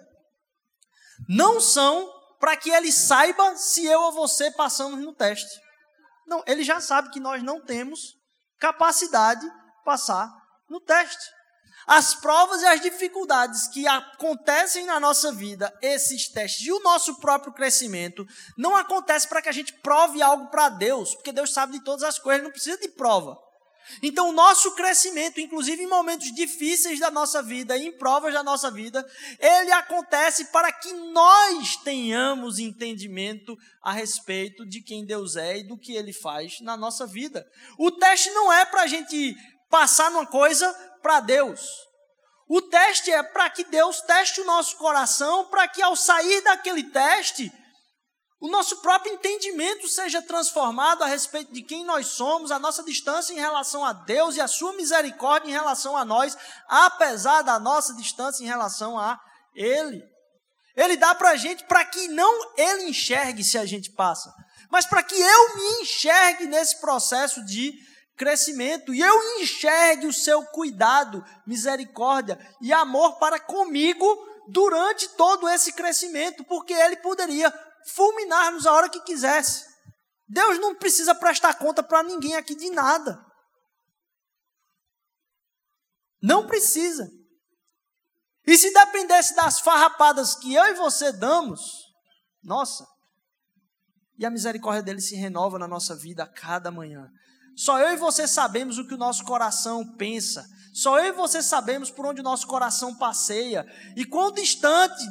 não são para que Ele saiba se eu ou você passamos no teste. Não, Ele já sabe que nós não temos capacidade de passar no teste. As provas e as dificuldades que acontecem na nossa vida, esses testes e o nosso próprio crescimento, não acontece para que a gente prove algo para Deus, porque Deus sabe de todas as coisas, não precisa de prova. Então, o nosso crescimento, inclusive em momentos difíceis da nossa vida, em provas da nossa vida, ele acontece para que nós tenhamos entendimento a respeito de quem Deus é e do que ele faz na nossa vida. O teste não é para a gente passar numa coisa para Deus. O teste é para que Deus teste o nosso coração, para que ao sair daquele teste, o nosso próprio entendimento seja transformado a respeito de quem nós somos, a nossa distância em relação a Deus e a sua misericórdia em relação a nós, apesar da nossa distância em relação a Ele. Ele dá para a gente para que não Ele enxergue se a gente passa, mas para que eu me enxergue nesse processo de crescimento e eu enxergue o seu cuidado, misericórdia e amor para comigo durante todo esse crescimento, porque ele poderia fulminar-nos a hora que quisesse. Deus não precisa prestar conta para ninguém aqui de nada. Não precisa. E se dependesse das farrapadas que eu e você damos, nossa, e a misericórdia dele se renova na nossa vida a cada manhã. Só eu e você sabemos o que o nosso coração pensa. Só eu e você sabemos por onde o nosso coração passeia. E quão distante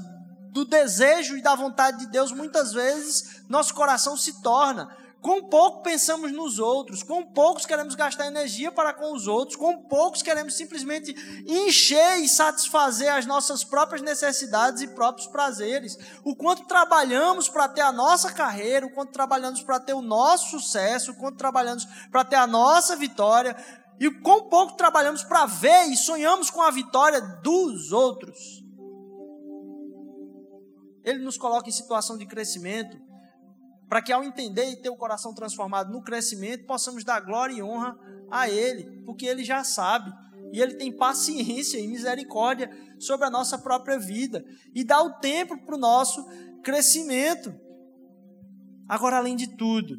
do desejo e da vontade de Deus muitas vezes nosso coração se torna. Quão pouco pensamos nos outros, quão poucos queremos gastar energia para com os outros, quão poucos queremos simplesmente encher e satisfazer as nossas próprias necessidades e próprios prazeres. O quanto trabalhamos para ter a nossa carreira, o quanto trabalhamos para ter o nosso sucesso, o quanto trabalhamos para ter a nossa vitória, e quão pouco trabalhamos para ver e sonhamos com a vitória dos outros. Ele nos coloca em situação de crescimento para que ao entender e ter o coração transformado no crescimento, possamos dar glória e honra a Ele, porque Ele já sabe. E Ele tem paciência e misericórdia sobre a nossa própria vida e dá o tempo para o nosso crescimento. Agora, além de tudo,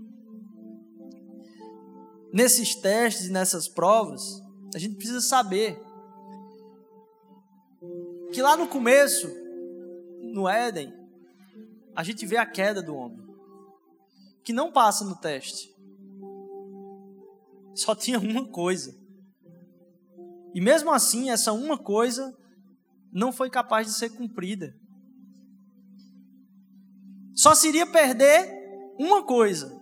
nesses testes e nessas provas, a gente precisa saber que lá no começo, no Éden, a gente vê a queda do homem que não passa no teste. Só tinha uma coisa. E mesmo assim, essa uma coisa não foi capaz de ser cumprida. Só seria perder uma coisa.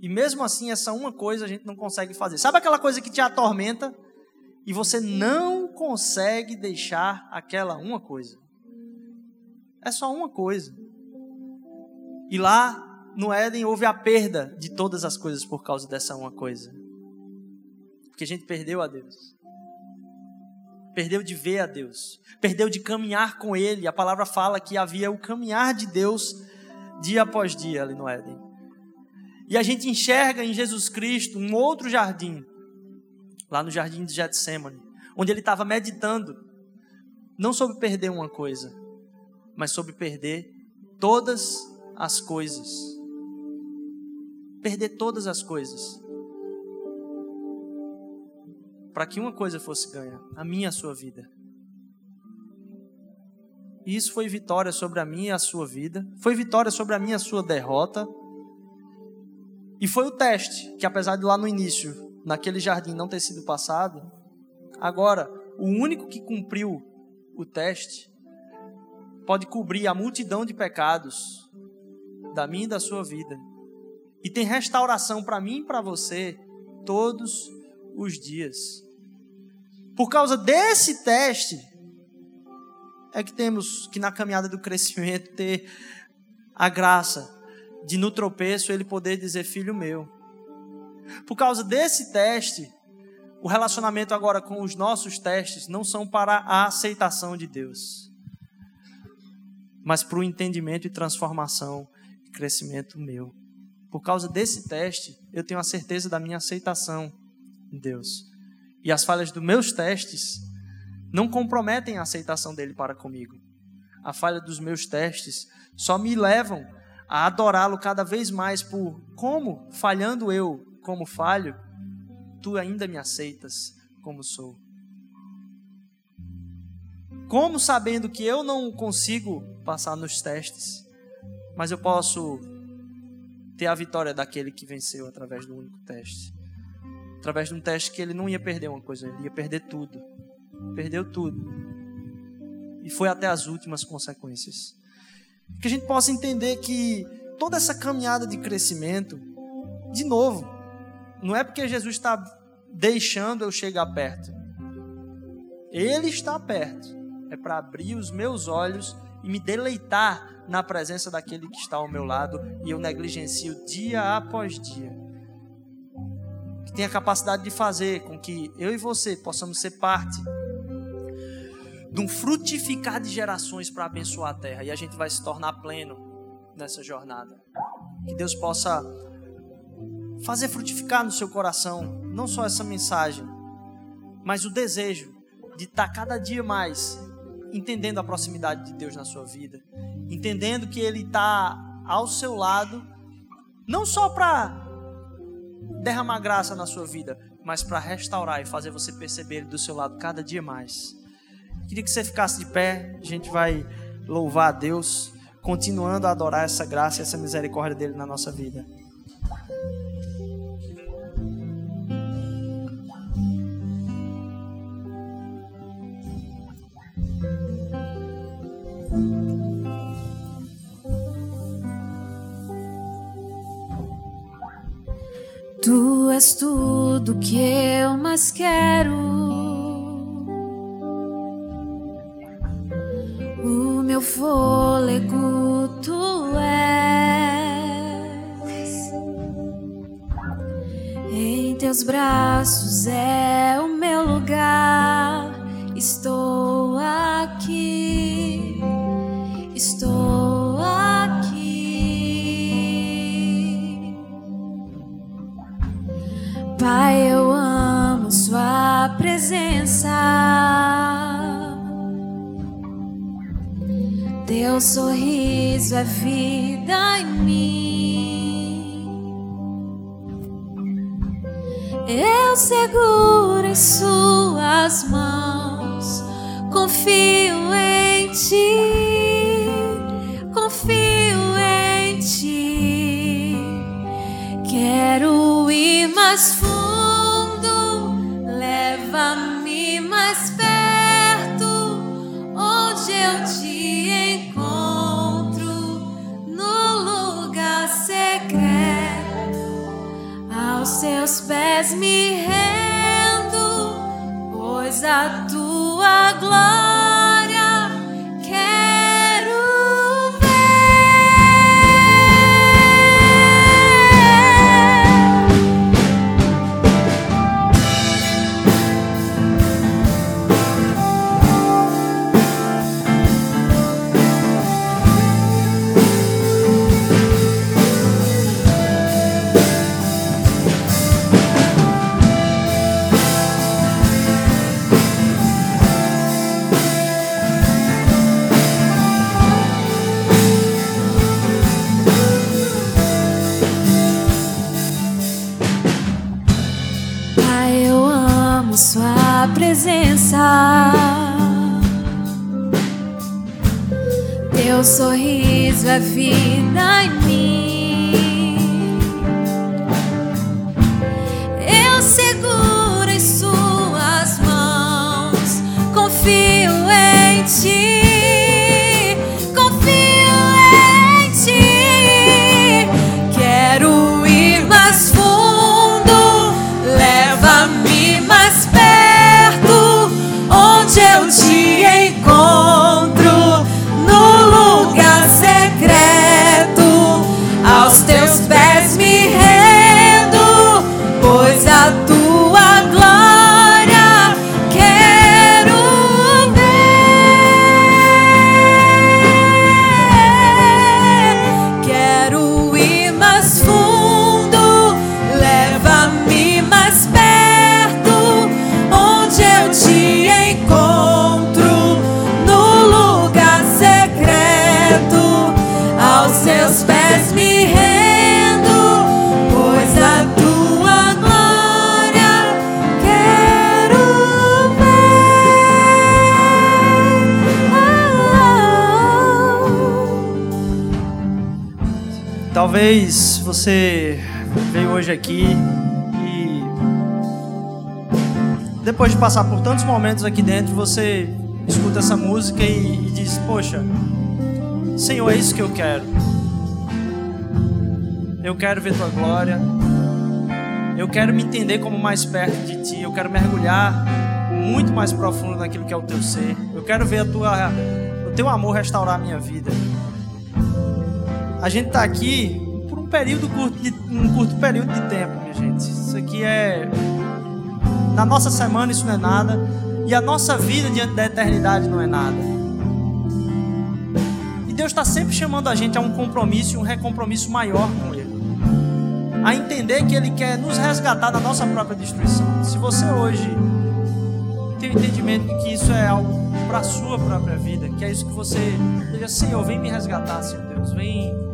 E mesmo assim, essa uma coisa a gente não consegue fazer. Sabe aquela coisa que te atormenta e você não consegue deixar aquela uma coisa? É só uma coisa. E lá no Éden houve a perda de todas as coisas por causa dessa uma coisa. Porque a gente perdeu a Deus. Perdeu de ver a Deus. Perdeu de caminhar com Ele. A palavra fala que havia o caminhar de Deus dia após dia ali no Éden. E a gente enxerga em Jesus Cristo um outro jardim, lá no jardim de Getsemane, onde ele estava meditando, não sobre perder uma coisa, mas sobre perder todas as coisas perder todas as coisas. Para que uma coisa fosse ganha, a minha e a sua vida. E isso foi vitória sobre a minha e a sua vida, foi vitória sobre a minha e a sua derrota. E foi o teste, que apesar de lá no início, naquele jardim não ter sido passado, agora o único que cumpriu o teste pode cobrir a multidão de pecados da minha e da sua vida. E tem restauração para mim e para você todos os dias. Por causa desse teste, é que temos que na caminhada do crescimento ter a graça de no tropeço ele poder dizer filho meu. Por causa desse teste, o relacionamento agora com os nossos testes não são para a aceitação de Deus, mas para o entendimento e transformação e crescimento meu. Por causa desse teste, eu tenho a certeza da minha aceitação em Deus. E as falhas dos meus testes não comprometem a aceitação dele para comigo. A falha dos meus testes só me levam a adorá-lo cada vez mais por como, falhando eu como falho, tu ainda me aceitas como sou. Como sabendo que eu não consigo passar nos testes, mas eu posso ter a vitória daquele que venceu através do único teste. Através de um teste que ele não ia perder uma coisa, ele ia perder tudo. Perdeu tudo. E foi até as últimas consequências. Que a gente possa entender que toda essa caminhada de crescimento, de novo, não é porque Jesus está deixando eu chegar perto. Ele está perto. É para abrir os meus olhos e me deleitar na presença daquele que está ao meu lado e eu negligencio dia após dia. Que tem a capacidade de fazer com que eu e você possamos ser parte de um frutificar de gerações para abençoar a terra e a gente vai se tornar pleno nessa jornada. Que Deus possa fazer frutificar no seu coração não só essa mensagem, mas o desejo de estar cada dia mais entendendo a proximidade de Deus na sua vida, entendendo que Ele está ao seu lado, não só para derramar graça na sua vida, mas para restaurar e fazer você perceber Ele do seu lado cada dia mais. Queria que você ficasse de pé, a gente vai louvar a Deus, continuando a adorar essa graça e essa misericórdia dele na nossa vida. Tu és tudo que eu mais quero. O meu fôlego tu és. Em teus braços é o meu lugar. Estou aqui. Estou Pai, eu amo Sua presença. Teu sorriso é vida em mim. Eu seguro em Suas mãos, confio em Ti, confio em Ti. Quero ir mais fundo leva-me mais perto, onde eu te encontro, no lugar secreto, aos seus pés me rendo, pois a tua glória. Teu sorriso é vida Talvez você veio hoje aqui e depois de passar por tantos momentos aqui dentro, você escuta essa música e, e diz: Poxa, Senhor, é isso que eu quero. Eu quero ver tua glória. Eu quero me entender como mais perto de ti. Eu quero mergulhar muito mais profundo naquilo que é o teu ser. Eu quero ver a tua, o teu amor restaurar a minha vida. A gente está aqui um período curto de, um curto período de tempo, minha gente. Isso aqui é na nossa semana isso não é nada e a nossa vida diante da eternidade não é nada. E Deus está sempre chamando a gente a um compromisso um recompromisso maior com Ele a entender que Ele quer nos resgatar da nossa própria destruição. Se você hoje tem o entendimento de que isso é algo para a sua própria vida, que é isso que você diga, Senhor, vem me resgatar, Senhor Deus, vem,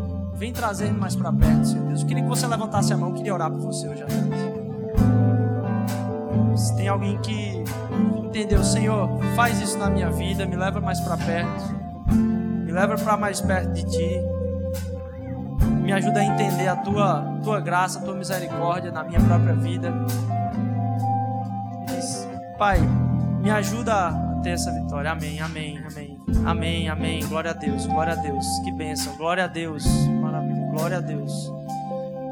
vem trazer-me mais para perto, Senhor Deus. Eu queria que você levantasse a mão, eu queria orar por você hoje à noite. Se tem alguém que entendeu, Senhor, faz isso na minha vida, me leva mais para perto, me leva para mais perto de Ti me ajuda a entender a tua, tua graça, a tua misericórdia na minha própria vida. Pai, me ajuda a ter essa vitória. Amém, amém, amém. Amém, amém. Glória a Deus, glória a Deus. Que bênção. Glória a Deus. Glória a Deus.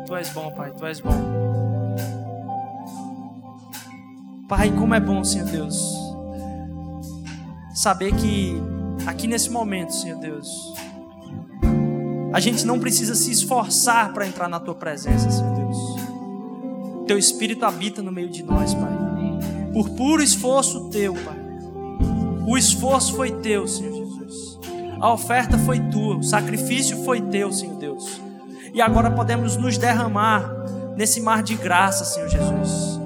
Tu és bom, Pai, tu és bom. Pai, como é bom, Senhor Deus, saber que aqui nesse momento, Senhor Deus, a gente não precisa se esforçar para entrar na tua presença, Senhor Deus. Teu Espírito habita no meio de nós, Pai. Por puro esforço teu, Pai. O esforço foi teu, Senhor Jesus. A oferta foi tua, o sacrifício foi teu, Senhor Deus. E agora podemos nos derramar nesse mar de graça, Senhor Jesus.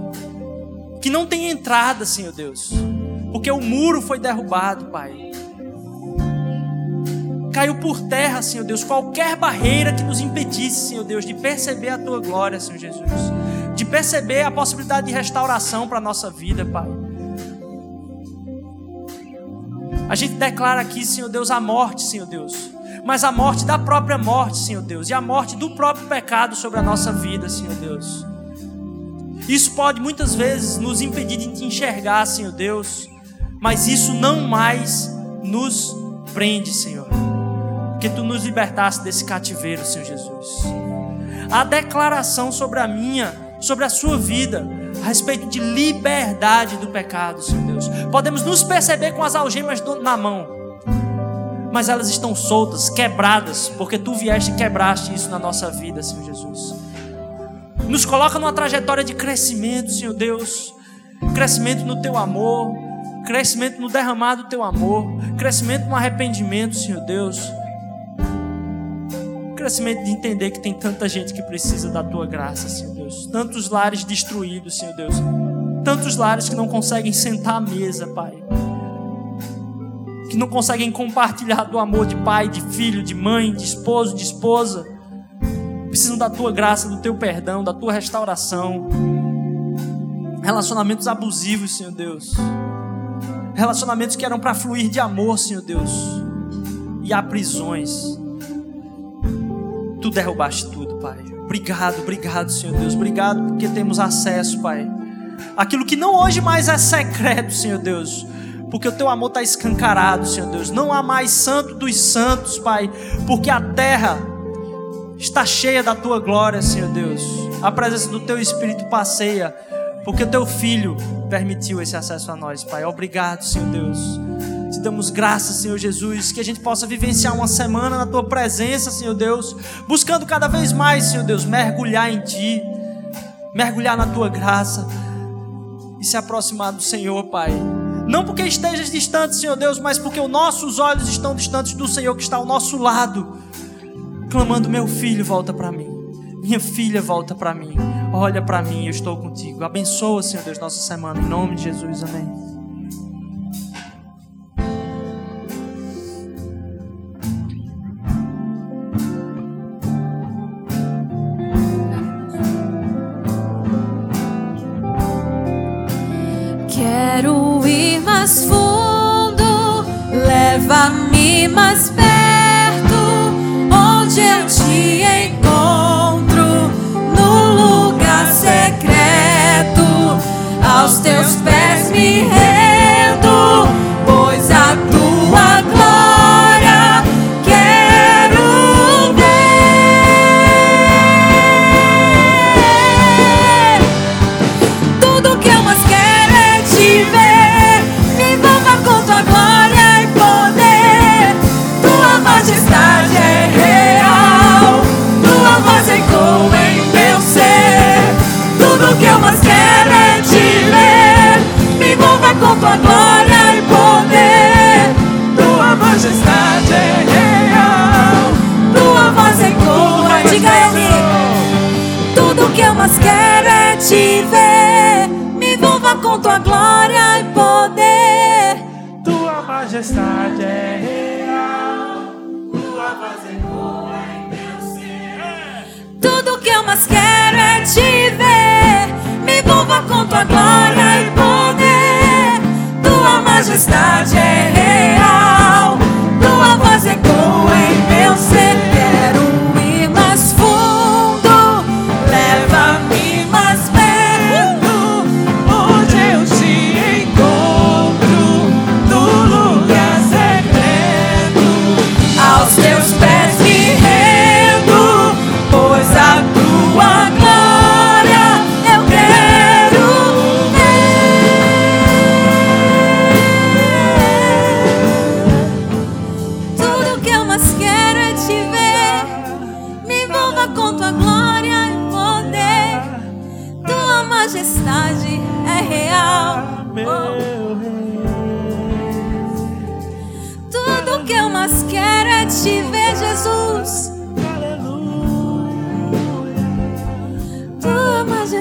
Que não tem entrada, Senhor Deus. Porque o muro foi derrubado, Pai caiu por terra, Senhor Deus, qualquer barreira que nos impedisse, Senhor Deus, de perceber a tua glória, Senhor Jesus, de perceber a possibilidade de restauração para a nossa vida, Pai. A gente declara aqui, Senhor Deus, a morte, Senhor Deus, mas a morte da própria morte, Senhor Deus, e a morte do próprio pecado sobre a nossa vida, Senhor Deus. Isso pode muitas vezes nos impedir de te enxergar, Senhor Deus, mas isso não mais nos prende, Senhor que tu nos libertasse desse cativeiro, Senhor Jesus. A declaração sobre a minha, sobre a sua vida, a respeito de liberdade do pecado, Senhor Deus. Podemos nos perceber com as algemas na mão, mas elas estão soltas, quebradas, porque tu vieste e quebraste isso na nossa vida, Senhor Jesus. Nos coloca numa trajetória de crescimento, Senhor Deus. Crescimento no teu amor, crescimento no derramado do teu amor, crescimento no arrependimento, Senhor Deus crescimento de entender que tem tanta gente que precisa da tua graça, Senhor Deus. Tantos lares destruídos, Senhor Deus. Tantos lares que não conseguem sentar à mesa, Pai. Que não conseguem compartilhar do amor de pai, de filho, de mãe, de esposo, de esposa. Precisam da tua graça, do teu perdão, da tua restauração. Relacionamentos abusivos, Senhor Deus. Relacionamentos que eram para fluir de amor, Senhor Deus. E há prisões Tu derrubaste tudo, Pai. Obrigado, obrigado, Senhor Deus. Obrigado porque temos acesso, Pai. Aquilo que não hoje mais é secreto, Senhor Deus. Porque o teu amor está escancarado, Senhor Deus. Não há mais santo dos santos, Pai. Porque a terra está cheia da tua glória, Senhor Deus. A presença do teu Espírito passeia. Porque o teu Filho permitiu esse acesso a nós, Pai. Obrigado, Senhor Deus. Te damos graças, Senhor Jesus, que a gente possa vivenciar uma semana na tua presença, Senhor Deus, buscando cada vez mais, Senhor Deus, mergulhar em ti, mergulhar na tua graça e se aproximar do Senhor, Pai. Não porque estejas distante, Senhor Deus, mas porque os nossos olhos estão distantes do Senhor que está ao nosso lado, clamando: Meu filho, volta para mim. Minha filha, volta para mim. Olha para mim, eu estou contigo. Abençoa, Senhor Deus, nossa semana. Em nome de Jesus, amém.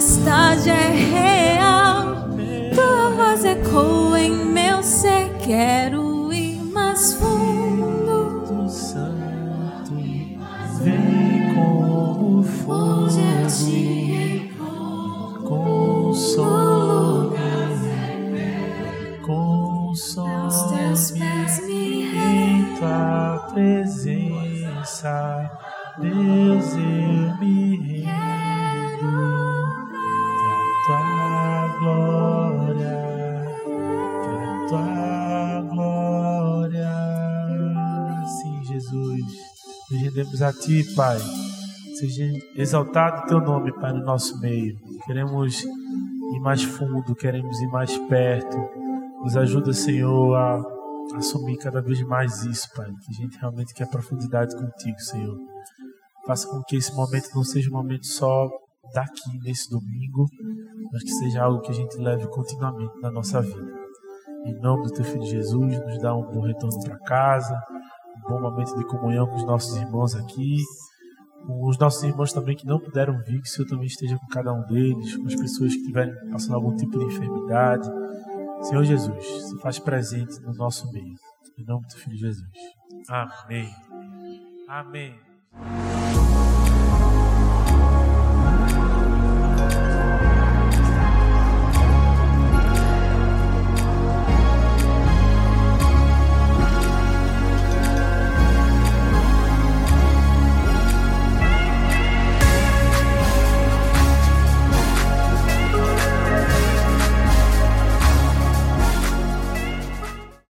Majestade é real. Tua voz ecoa em meu ser. Quero a ti, Pai. Seja exaltado o teu nome, Pai, no nosso meio. Queremos ir mais fundo, queremos ir mais perto. Nos ajuda, Senhor, a assumir cada vez mais isso, Pai. Que a gente realmente quer profundidade contigo, Senhor. Faça com que esse momento não seja um momento só daqui, nesse domingo, mas que seja algo que a gente leve continuamente na nossa vida. Em nome do teu filho Jesus, nos dá um bom retorno para casa, bom momento de comunhão com os nossos irmãos aqui, com os nossos irmãos também que não puderam vir, que o Senhor também esteja com cada um deles, com as pessoas que estiverem passando algum tipo de enfermidade. Senhor Jesus, se faz presente no nosso meio. Em nome do filho Jesus. Amém. Amém.